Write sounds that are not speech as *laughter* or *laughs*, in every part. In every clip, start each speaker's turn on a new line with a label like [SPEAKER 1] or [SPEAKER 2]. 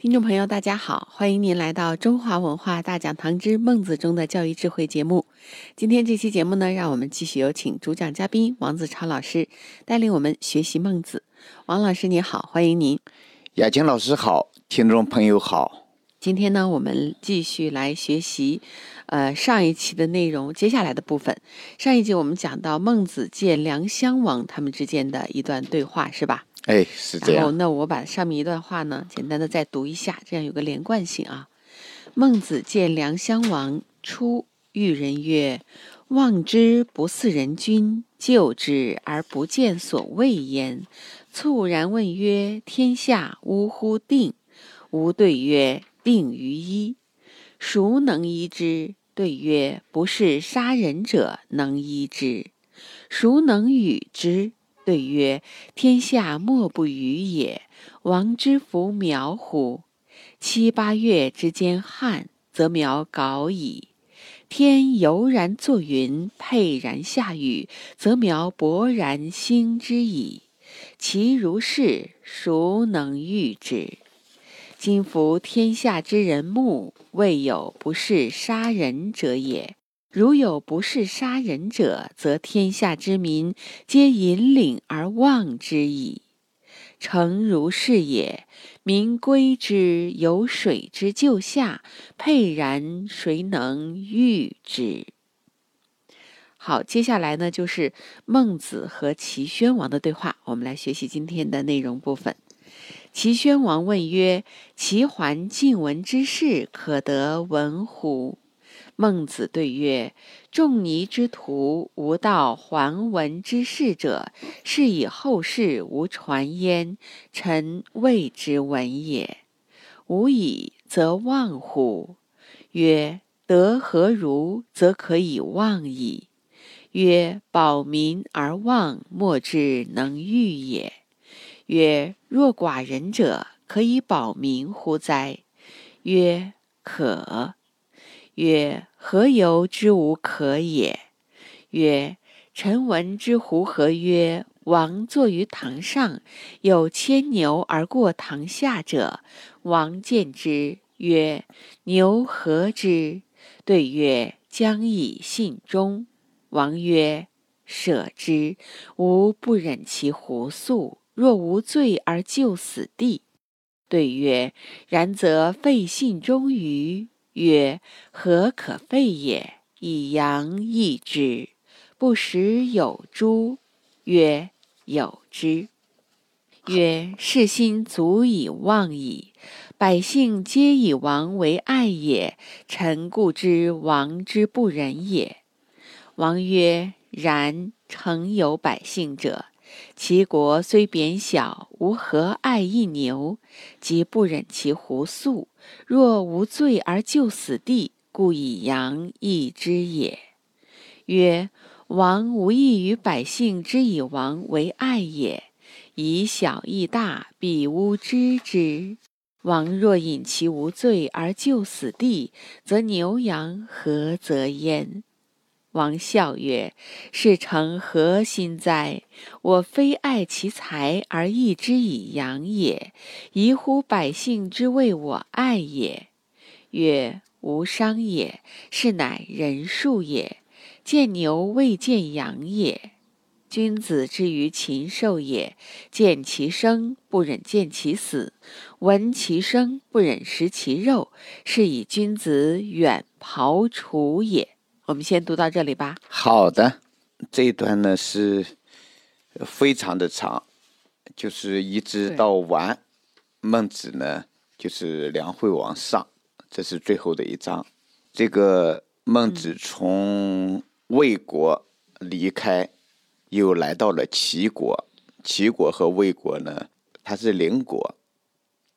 [SPEAKER 1] 听众朋友，大家好，欢迎您来到中华文化大讲堂之孟子中的教育智慧节目。今天这期节目呢，让我们继续有请主讲嘉宾王子超老师带领我们学习孟子。王老师你好，欢迎您。
[SPEAKER 2] 雅琴老师好，听众朋友好。
[SPEAKER 1] 今天呢，我们继续来学习，呃，上一期的内容，接下来的部分。上一集我们讲到孟子见梁襄王他们之间的一段对话，是吧？
[SPEAKER 2] 哎，是这样。
[SPEAKER 1] 那我把上面一段话呢，简单的再读一下，这样有个连贯性啊。孟子见梁襄王，出遇人曰：“望之不似人君，救之而不见所谓焉。”猝然问曰：“天下呜呼定？”吾对曰：“定于一。”孰能医之？对曰：“不是杀人者能医之。”孰能与之？对曰：“天下莫不与也。王之弗苗乎？七八月之间旱，则苗槁矣。天悠然作云，沛然下雨，则苗勃然兴之矣。其如是，孰能御之？今夫天下之人目，未有不是杀人者也。”如有不是杀人者，则天下之民皆引领而望之矣。诚如是也。民归之，有水之就下，沛然谁能御之？好，接下来呢，就是孟子和齐宣王的对话。我们来学习今天的内容部分。齐宣王问曰：“齐桓晋文之事，可得闻乎？”孟子对曰：“仲尼之徒，无道还文之事者，是以后世无传焉。臣谓之闻也。无以则忘乎？”曰：“德何如，则可以忘矣？”曰：“保民而忘，莫之能御也。”曰：“若寡人者，可以保民乎哉？”曰：“可。”曰：何由之无可也？曰：臣闻之胡何曰：王坐于堂上，有牵牛而过堂下者，王见之，曰：牛何之？对曰：将以信中。王曰：舍之，吾不忍其胡素。若无罪而就死地。对曰：然则废信忠于？曰：何可废也？以阳易之，不食有诸？曰：有之。曰：世心足以忘矣。百姓皆以王为爱也，臣故知王之不仁也。王曰：然，诚有百姓者。其国虽贬小，吾何爱一牛？即不忍其胡素。若无罪而就死地，故以羊易之也。曰：王无异于百姓之以王为爱也。以小易大，必吾知之。王若引其无罪而就死地，则牛羊何则焉？王笑曰：“是诚何心哉？我非爱其财而易之以养也，宜乎百姓之谓我爱也。”曰：“无伤也，是乃人数也。见牛未见羊也。君子之于禽兽也，见其生不忍见其死，闻其声不忍食其肉，是以君子远庖厨也。”我们先读到这里吧。
[SPEAKER 2] 好的，这一段呢是非常的长，就是一直到完。孟子呢就是梁惠王上，这是最后的一章。这个孟子从魏国离开，又来到了齐国。齐国和魏国呢，它是邻国，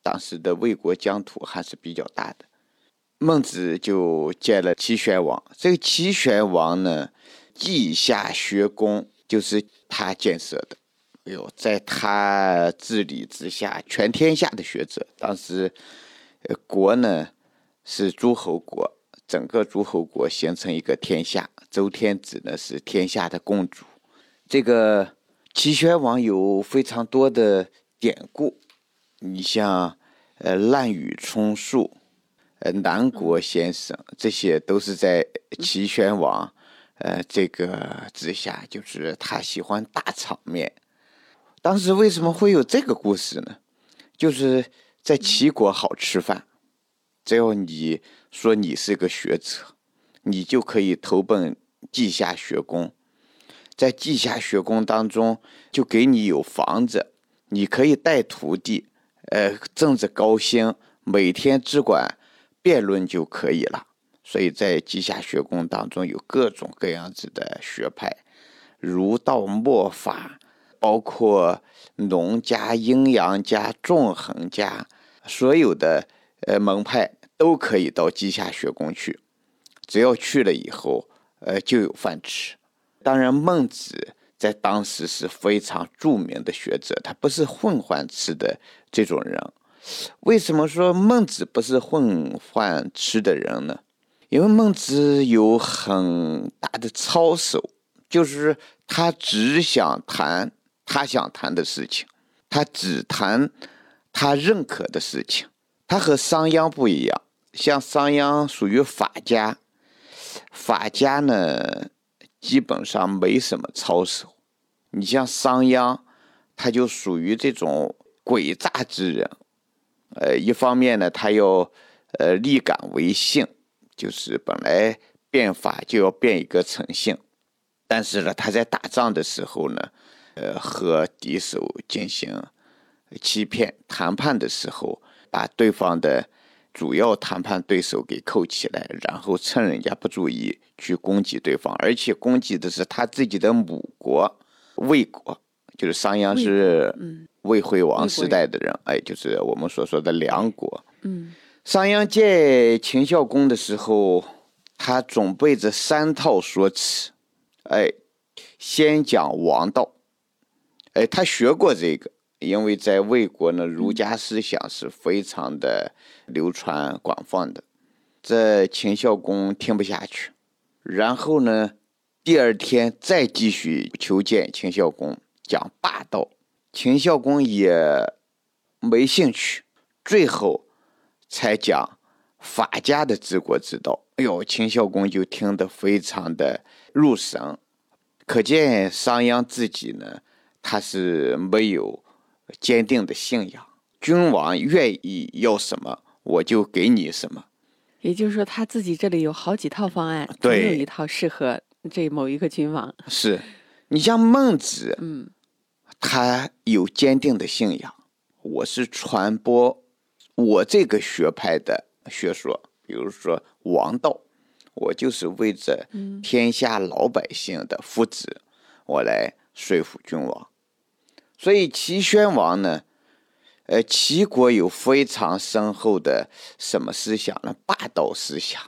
[SPEAKER 2] 当时的魏国疆土还是比较大的。孟子就见了齐宣王。这个齐宣王呢，稷下学宫，就是他建设的。哎呦，在他治理之下，全天下的学者，当时，呃，国呢是诸侯国，整个诸侯国形成一个天下。周天子呢是天下的共主。这个齐宣王有非常多的典故，你像，呃，滥竽充数，呃，南国先生，这些都是在齐宣王，呃，这个之下，就是他喜欢大场面。当时为什么会有这个故事呢？就是在齐国好吃饭，只要你说你是个学者，你就可以投奔稷下学宫，在稷下学宫当中就给你有房子，你可以带徒弟，呃，挣着高薪，每天只管辩论就可以了。所以在稷下学宫当中有各种各样子的学派，儒道墨法。包括农家、阴阳家、纵横家，所有的呃门派都可以到稷下学宫去，只要去了以后，呃就有饭吃。当然，孟子在当时是非常著名的学者，他不是混饭吃的这种人。为什么说孟子不是混饭吃的人呢？因为孟子有很大的操守，就是他只想谈。他想谈的事情，他只谈他认可的事情。他和商鞅不一样，像商鞅属于法家，法家呢基本上没什么操守。你像商鞅，他就属于这种诡诈之人。呃，一方面呢，他要呃立感为性，就是本来变法就要变一个诚信，但是呢，他在打仗的时候呢。呃，和敌手进行欺骗谈判的时候，把对方的主要谈判对手给扣起来，然后趁人家不注意去攻击对方，而且攻击的是他自己的母国魏国，就是商鞅是魏惠王时代的人，哎，就是我们所说的梁国。
[SPEAKER 1] 嗯，
[SPEAKER 2] 商鞅见秦孝公的时候，他准备着三套说辞，哎，先讲王道。哎，他学过这个，因为在魏国呢，儒家思想是非常的流传广泛的。这秦孝公听不下去，然后呢，第二天再继续求见秦孝公，讲霸道，秦孝公也没兴趣，最后才讲法家的治国之道。哎呦，秦孝公就听得非常的入神，可见商鞅自己呢。他是没有坚定的信仰，君王愿意要什么，我就给你什么。
[SPEAKER 1] 也就是说，他自己这里有好几套方案，
[SPEAKER 2] 总
[SPEAKER 1] 有一套适合这某一个君王。
[SPEAKER 2] 是，你像孟子，
[SPEAKER 1] 嗯，
[SPEAKER 2] 他有坚定的信仰，我是传播我这个学派的学说，比如说王道，我就是为着天下老百姓的福祉，我来说服君王。所以齐宣王呢，呃，齐国有非常深厚的什么思想呢？霸道思想。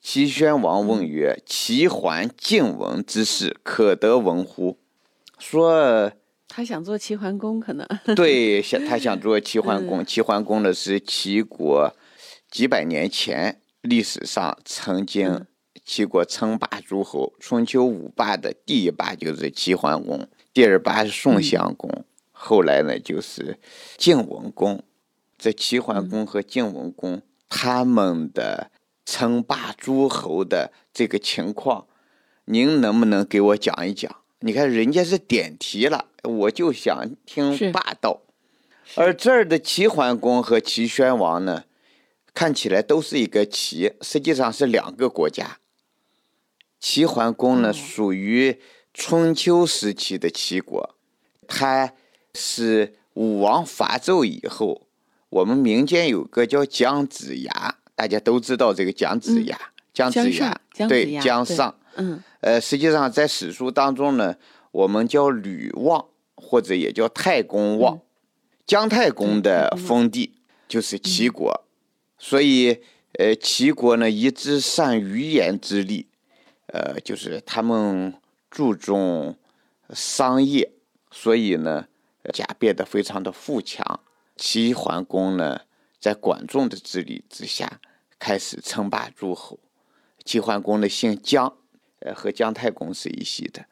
[SPEAKER 2] 齐宣王问曰：“齐桓晋文之事，可得闻乎？”说
[SPEAKER 1] 他想做齐桓公，可能 *laughs*
[SPEAKER 2] 对，想他想做齐桓公。齐桓公呢是齐国几百年前历史上曾经齐国称霸诸侯，春秋五霸的第一霸就是齐桓公，第二霸是宋襄公。后来呢，就是晋文公，这齐桓公和晋文公他们的称霸诸侯的这个情况，您能不能给我讲一讲？你看人家是点题了，我就想听霸道。而这儿的齐桓公和齐宣王呢，看起来都是一个齐，实际上是两个国家。齐桓公呢，属于春秋时期的齐国，他。是武王伐纣以后，我们民间有个叫姜子牙，大家都知道这个姜子牙。姜子牙对姜尚，
[SPEAKER 1] 嗯，
[SPEAKER 2] 呃，实际上在史书当中呢，我们叫吕望，或者也叫太公望。姜太公的封地就是齐国，所以呃，齐国呢一直善于言之力，呃，就是他们注重商业，所以呢。家变得非常的富强。齐桓公呢，在管仲的治理之下，开始称霸诸侯。齐桓公呢姓姜，呃，和姜太公是一系的。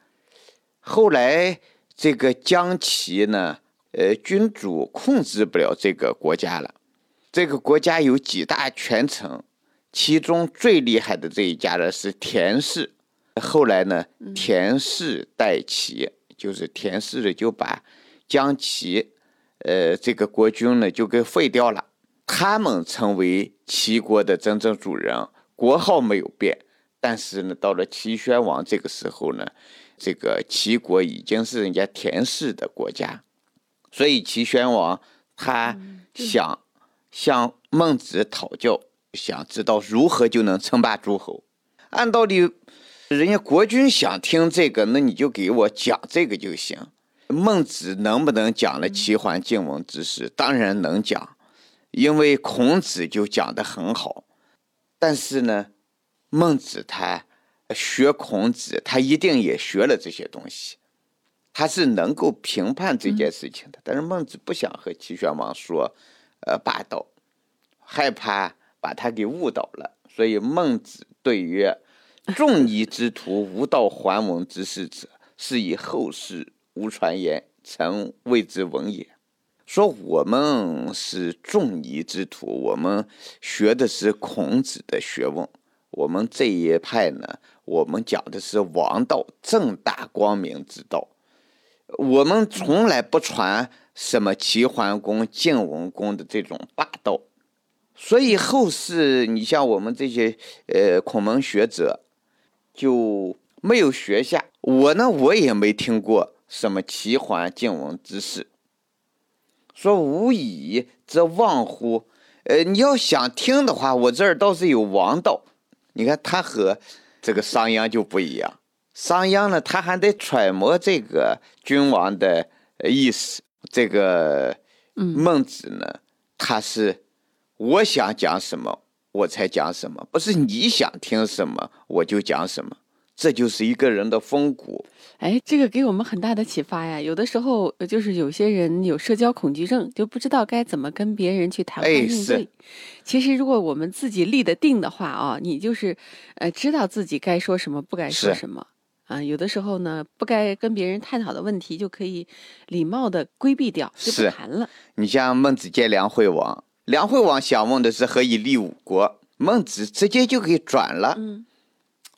[SPEAKER 2] 后来这个姜齐呢，呃，君主控制不了这个国家了。这个国家有几大权臣，其中最厉害的这一家呢是田氏。后来呢，田氏代齐，就是田氏的就把姜齐，呃，这个国君呢就给废掉了。他们成为齐国的真正主人，国号没有变。但是呢，到了齐宣王这个时候呢，这个齐国已经是人家田氏的国家，所以齐宣王他想向孟子讨教，想知道如何就能称霸诸侯。按道理。人家国君想听这个，那你就给我讲这个就行。孟子能不能讲了齐桓晋文之事？当然能讲，因为孔子就讲的很好。但是呢，孟子他学孔子，他一定也学了这些东西，他是能够评判这件事情的。但是孟子不想和齐宣王说，呃，霸道，害怕把他给误导了，所以孟子对曰。仲尼之徒无道还文之事者，是以后世无传言，臣谓之文也。说我们是仲尼之徒，我们学的是孔子的学问。我们这一派呢，我们讲的是王道，正大光明之道。我们从来不传什么齐桓公、晋文公的这种霸道。所以后世，你像我们这些呃孔门学者。就没有学下我呢，我也没听过什么齐桓晋文之事。说无以则忘乎？呃，你要想听的话，我这儿倒是有王道。你看他和这个商鞅就不一样。商鞅呢，他还得揣摩这个君王的意思。这个孟子呢，他是我想讲什么。我才讲什么，不是你想听什么我就讲什么，这就是一个人的风骨。
[SPEAKER 1] 哎，这个给我们很大的启发呀。有的时候就是有些人有社交恐惧症，就不知道该怎么跟别人去谈话应对。其实如果我们自己立得定的话啊，你就是呃知道自己该说什么，不该说什么啊。有的时候呢，不该跟别人探讨的问题，就可以礼貌的规避掉，就不谈了。
[SPEAKER 2] 你像孟子见梁惠王。梁惠王想问的是何以立五国，孟子直接就给转了，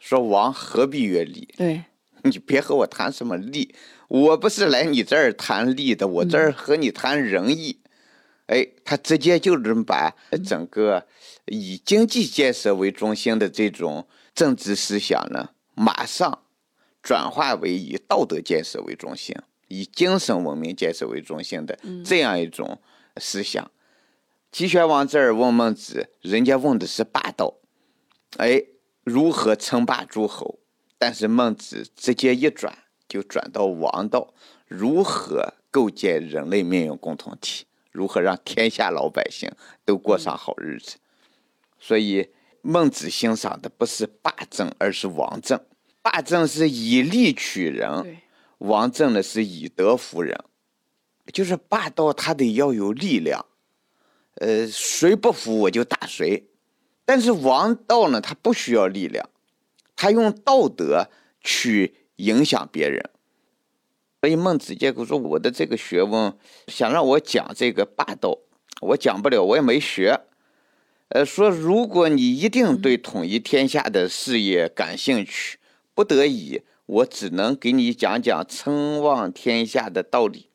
[SPEAKER 2] 说王何必曰利？
[SPEAKER 1] 对，
[SPEAKER 2] 你别和我谈什么利，我不是来你这儿谈利的，我这儿和你谈仁义。哎，他直接就是把整个以经济建设为中心的这种政治思想呢，马上转化为以道德建设为中心、以精神文明建设为中心的这样一种思想。齐宣王这儿问孟子，人家问的是霸道，哎，如何称霸诸侯？但是孟子直接一转，就转到王道，如何构建人类命运共同体？如何让天下老百姓都过上好日子？所以孟子欣赏的不是霸政，而是王政。霸政是以利取人，王政呢是以德服人，就是霸道，他得要有力量。呃，谁不服我就打谁，但是王道呢，他不需要力量，他用道德去影响别人。所以孟子结果说：“我的这个学问，想让我讲这个霸道，我讲不了，我也没学。”呃，说如果你一定对统一天下的事业感兴趣，不得已，我只能给你讲讲称望天下的道理。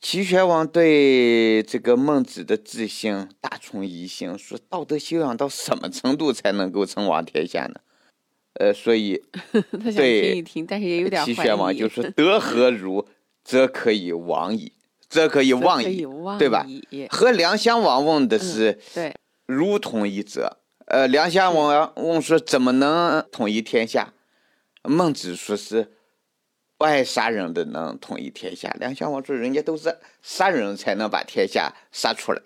[SPEAKER 2] 齐宣王对这个孟子的自信大从疑心，说道德修养到什么程度才能够称王天下呢？呃，所以 *laughs*
[SPEAKER 1] 他想听一听，但是也有点
[SPEAKER 2] 齐宣王就说：*laughs* “德何如，则可以王矣，则可以忘矣，对吧？”和梁襄王问的是：“
[SPEAKER 1] 对，
[SPEAKER 2] 如统一者。”呃，梁襄王问说：“怎么能统一天下？”孟子说是。不爱杀人的能统一天下。梁襄王说：“人家都是杀人才能把天下杀出来，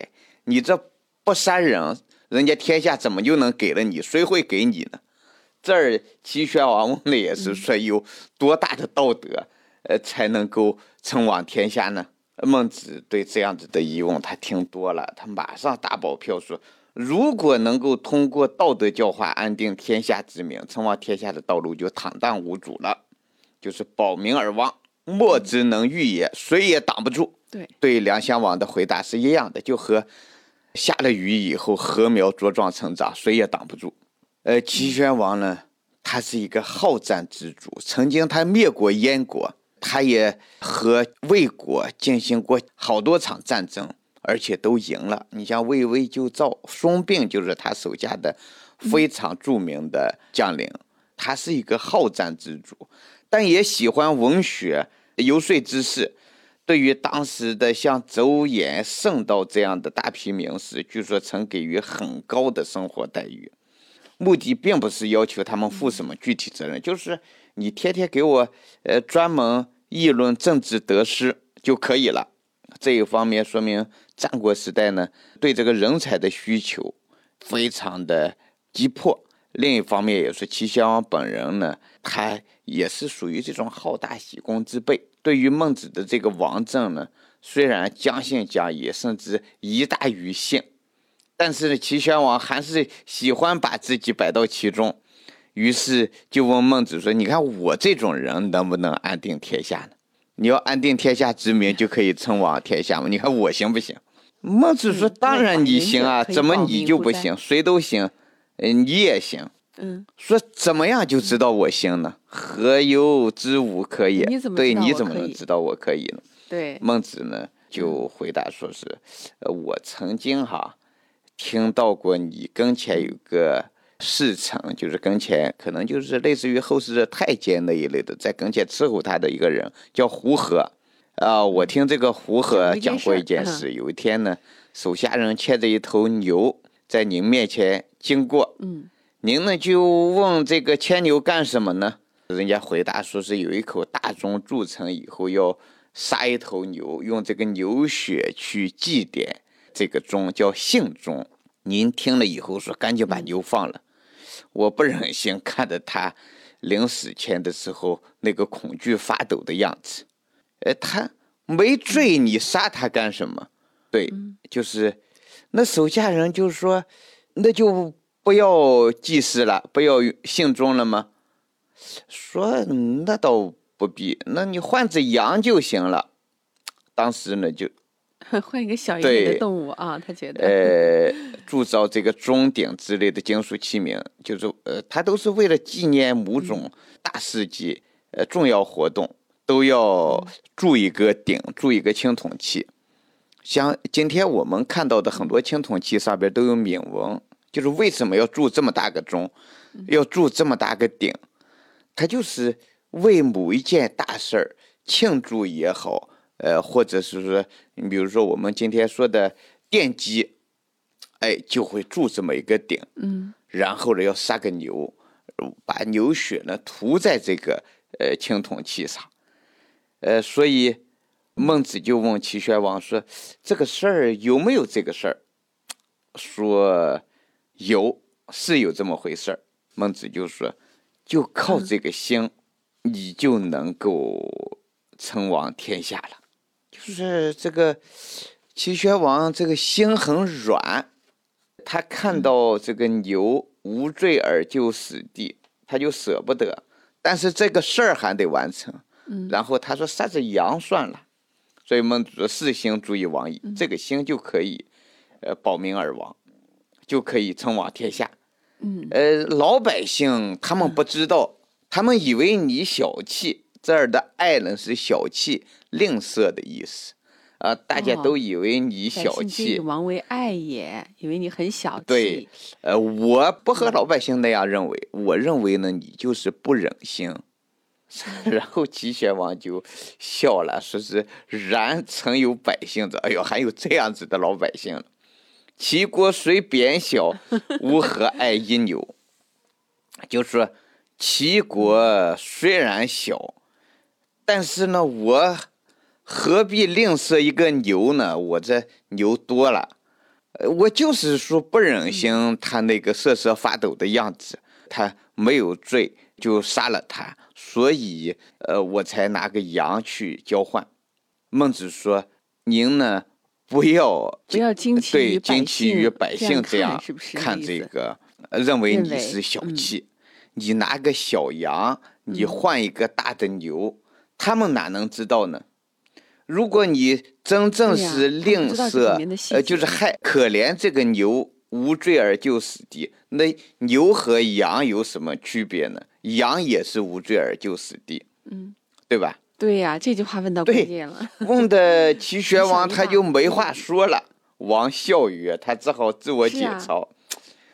[SPEAKER 2] 你这不杀人，人家天下怎么就能给了你？谁会给你呢？”这儿齐宣王问的也是说：“有多大的道德，呃，才能够称王天下呢？孟子对这样子的疑问，他听多了，他马上打保票说：如果能够通过道德教化安定天下之民，称王天下的道路就坦荡无阻了，就是保民而亡，莫之能御也，谁也挡不住。
[SPEAKER 1] 对，
[SPEAKER 2] 对梁襄王的回答是一样的，就和下了雨以后禾苗茁壮成长，谁也挡不住。呃，齐宣王呢，他是一个好战之主，曾经他灭过燕国。他也和魏国进行过好多场战争，而且都赢了。你像魏魏救赵，孙膑就是他手下的非常著名的将领。他是一个好战之主，但也喜欢文学、游说之士。对于当时的像周衍、圣道这样的大批名士，据说曾给予很高的生活待遇。目的并不是要求他们负什么具体责任，就是你天天给我呃专门。议论政治得失就可以了。这一方面说明战国时代呢，对这个人才的需求非常的急迫。另一方面也是齐宣王本人呢，他也是属于这种好大喜功之辈。对于孟子的这个王政呢，虽然将信将疑，甚至疑大于信，但是呢，齐宣王还是喜欢把自己摆到其中。于是就问孟子说：“你看我这种人能不能安定天下呢？你要安定天下之民，就可以称王天下嘛？你看我行不行？”孟子说：“当然你行啊，怎么你就不行？谁都行，嗯，你也行。
[SPEAKER 1] 嗯，
[SPEAKER 2] 说怎么样就知道我行呢？何由知吾可也？对，你怎么能知道我可以呢？
[SPEAKER 1] 对，
[SPEAKER 2] 孟子呢就回答说是：呃，我曾经哈听到过你跟前有个。”侍臣就是跟前，可能就是类似于后世的太监那一类的，在跟前伺候他的一个人叫胡和。啊，我听这个胡和讲过一件事。有一天呢，手下人牵着一头牛在您面前经过，
[SPEAKER 1] 嗯，
[SPEAKER 2] 您呢就问这个牵牛干什么呢？人家回答说是有一口大钟铸成以后要杀一头牛，用这个牛血去祭奠这个钟，叫信钟。您听了以后说赶紧把牛放了。我不忍心看着他临死前的时候那个恐惧发抖的样子。哎，他没罪，你杀他干什么？对，就是那手下人就说，那就不要祭祀了，不要信中了吗？说那倒不必，那你换只羊就行了。当时呢就。*laughs*
[SPEAKER 1] 换一个小一点的动物啊，他觉得。
[SPEAKER 2] 呃，铸造这个钟鼎之类的金属器皿，就是呃，他都是为了纪念某种大事迹、呃重要活动，都要铸一个鼎，铸一个青铜器。像今天我们看到的很多青铜器上边都有铭文，就是为什么要铸这么大个钟，要铸这么大个鼎，它就是为某一件大事儿庆祝也好。呃，或者是说，你比如说我们今天说的奠基，哎，就会铸这么一个鼎，
[SPEAKER 1] 嗯，
[SPEAKER 2] 然后呢要杀个牛，把牛血呢涂在这个呃青铜器上，呃，所以孟子就问齐宣王说：“这个事儿有没有这个事儿？”说有，是有这么回事儿。孟子就说：“就靠这个心，你就能够称王天下了。”就是这个齐宣王这个心很软，他看到这个牛无罪而就死地，他就舍不得。但是这个事儿还得完成。
[SPEAKER 1] 嗯。
[SPEAKER 2] 然后他说杀只羊算了。所以孟子说：“四心足以亡矣。”这个心就可以，呃，保民而亡，就可以称王天下。
[SPEAKER 1] 嗯。
[SPEAKER 2] 呃，老百姓他们不知道，他们以为你小气。这儿的爱呢是小气、吝啬的意思，啊，大家都以为你小气。
[SPEAKER 1] 王为爱也，以为你很小气。
[SPEAKER 2] 对，呃，我不和老百姓那样认为，我认为呢，你就是不忍心。*laughs* 然后齐宣王就笑了，说是然曾有百姓者，哎呦，还有这样子的老百姓。齐国虽贬小，*laughs* 吾何爱一牛？就说齐国虽然小。但是呢，我何必吝啬一个牛呢？我这牛多了，呃，我就是说不忍心他那个瑟瑟发抖的样子，他没有罪就杀了他，所以呃，我才拿个羊去交换。孟子说：“您呢不要
[SPEAKER 1] 不要惊奇
[SPEAKER 2] 对惊奇于
[SPEAKER 1] 姓
[SPEAKER 2] 百姓这样
[SPEAKER 1] 看
[SPEAKER 2] 这个，呃认为你是小
[SPEAKER 1] 嗯
[SPEAKER 2] 气。你拿个小羊，你
[SPEAKER 1] 嗯
[SPEAKER 2] 换一个大的牛，他们哪能知道呢？如果你真正是吝啬呃，就是害可怜这个牛无罪而就死地，那牛和羊有什么区别呢？羊也是无罪而就死地，
[SPEAKER 1] 嗯，
[SPEAKER 2] 对吧？
[SPEAKER 1] 对呀、这句话问到
[SPEAKER 2] 对
[SPEAKER 1] 关键了。
[SPEAKER 2] 问的齐宣王 *laughs* 他就没话说了，王笑曰，他只好自我解嘲。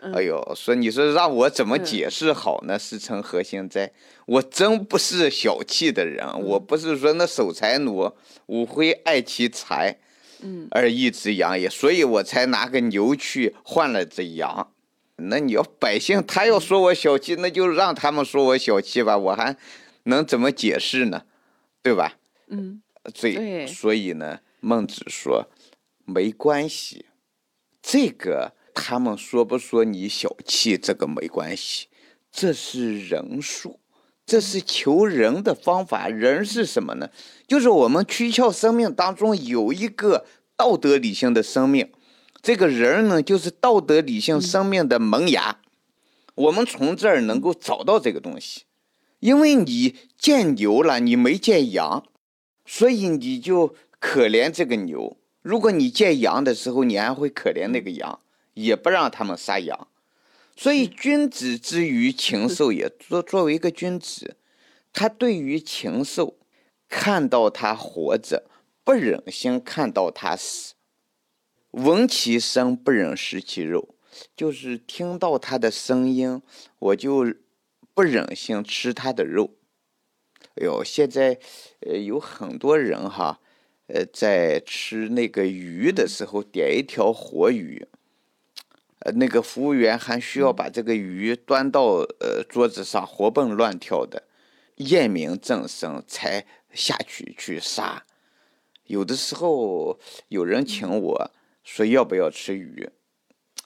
[SPEAKER 1] 嗯
[SPEAKER 2] 哎呦，说你说让我怎么
[SPEAKER 1] 嗯
[SPEAKER 2] 解释好呢？是成何心哉？我真不是小气的人，
[SPEAKER 1] 嗯
[SPEAKER 2] 我不是说那守财奴，吾非爱其财，
[SPEAKER 1] 嗯，
[SPEAKER 2] 而一只羊也，所以我才拿个牛去换了只羊。那你要百姓他要说我小气，那就让他们说我小气吧，我还能怎么解释呢？对吧？
[SPEAKER 1] 嗯，
[SPEAKER 2] 所以所以呢，孟子说没关系，这个他们说不说你小气，这个没关系，这是人术，这是求人的方法。人是什么呢？就是我们躯壳生命当中有一个道德理性的生命，这个人呢，就是道德理性生命的萌芽。我们从这儿能够找到这个东西，因为你见牛了，你没见羊，所以你就可怜这个牛。如果你见羊的时候，你还会可怜那个羊，也不让他们杀羊。所以君子之于禽兽也，作作为一个君子，他对于禽兽，看到他活着，不忍心看到他死；闻其声，不忍食其肉，就是听到他的声音，我就不忍心吃他的肉。哎呦，现在呃有很多人哈，呃在吃那个鱼的时候点一条活鱼，呃那个服务员还需要把这个鱼端到呃桌子上活蹦乱跳的，验明正身才下去去杀。有的时候有人请我说要不要吃鱼，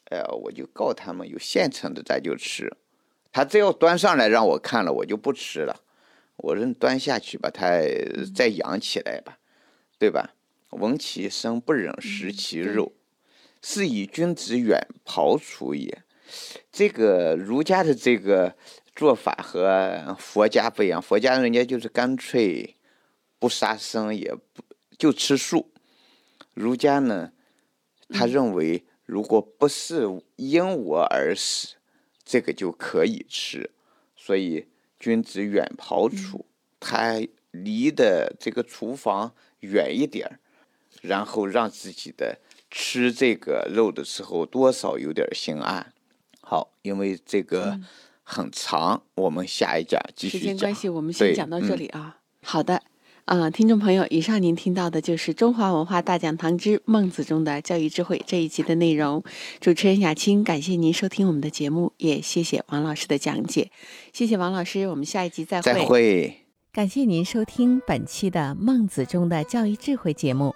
[SPEAKER 2] 哎呀，我就告他们有现成的咱就吃，他只要端上来让我看了，我就不吃了。我说你端下去把它再养起来吧，对吧？闻其声不忍食其
[SPEAKER 1] 对
[SPEAKER 2] 肉，是以君子远庖厨也。这个儒家的这个做法和佛家不一样，佛家人家就是干脆不杀生，也不就吃素。儒家呢，他认为如果不是因我而死，这个就可以吃。所以君子远庖厨，他离的这个厨房远一点儿，然后让自己的吃这个肉的时候多少有点心安。好，因为这个很长，我们下一讲继续讲。
[SPEAKER 1] 时间关系，我们先讲到这
[SPEAKER 2] 嗯
[SPEAKER 1] 里啊。好的，啊、听众朋友，以上您听到的就是《中华文化大讲堂之孟子中的教育智慧》这一集的内容。主持人雅青，感谢您收听我们的节目，也谢谢王老师的讲解。谢谢王老师，我们下一集再会。
[SPEAKER 2] 再会。
[SPEAKER 1] 感谢您收听本期的《孟子中的教育智慧》节目。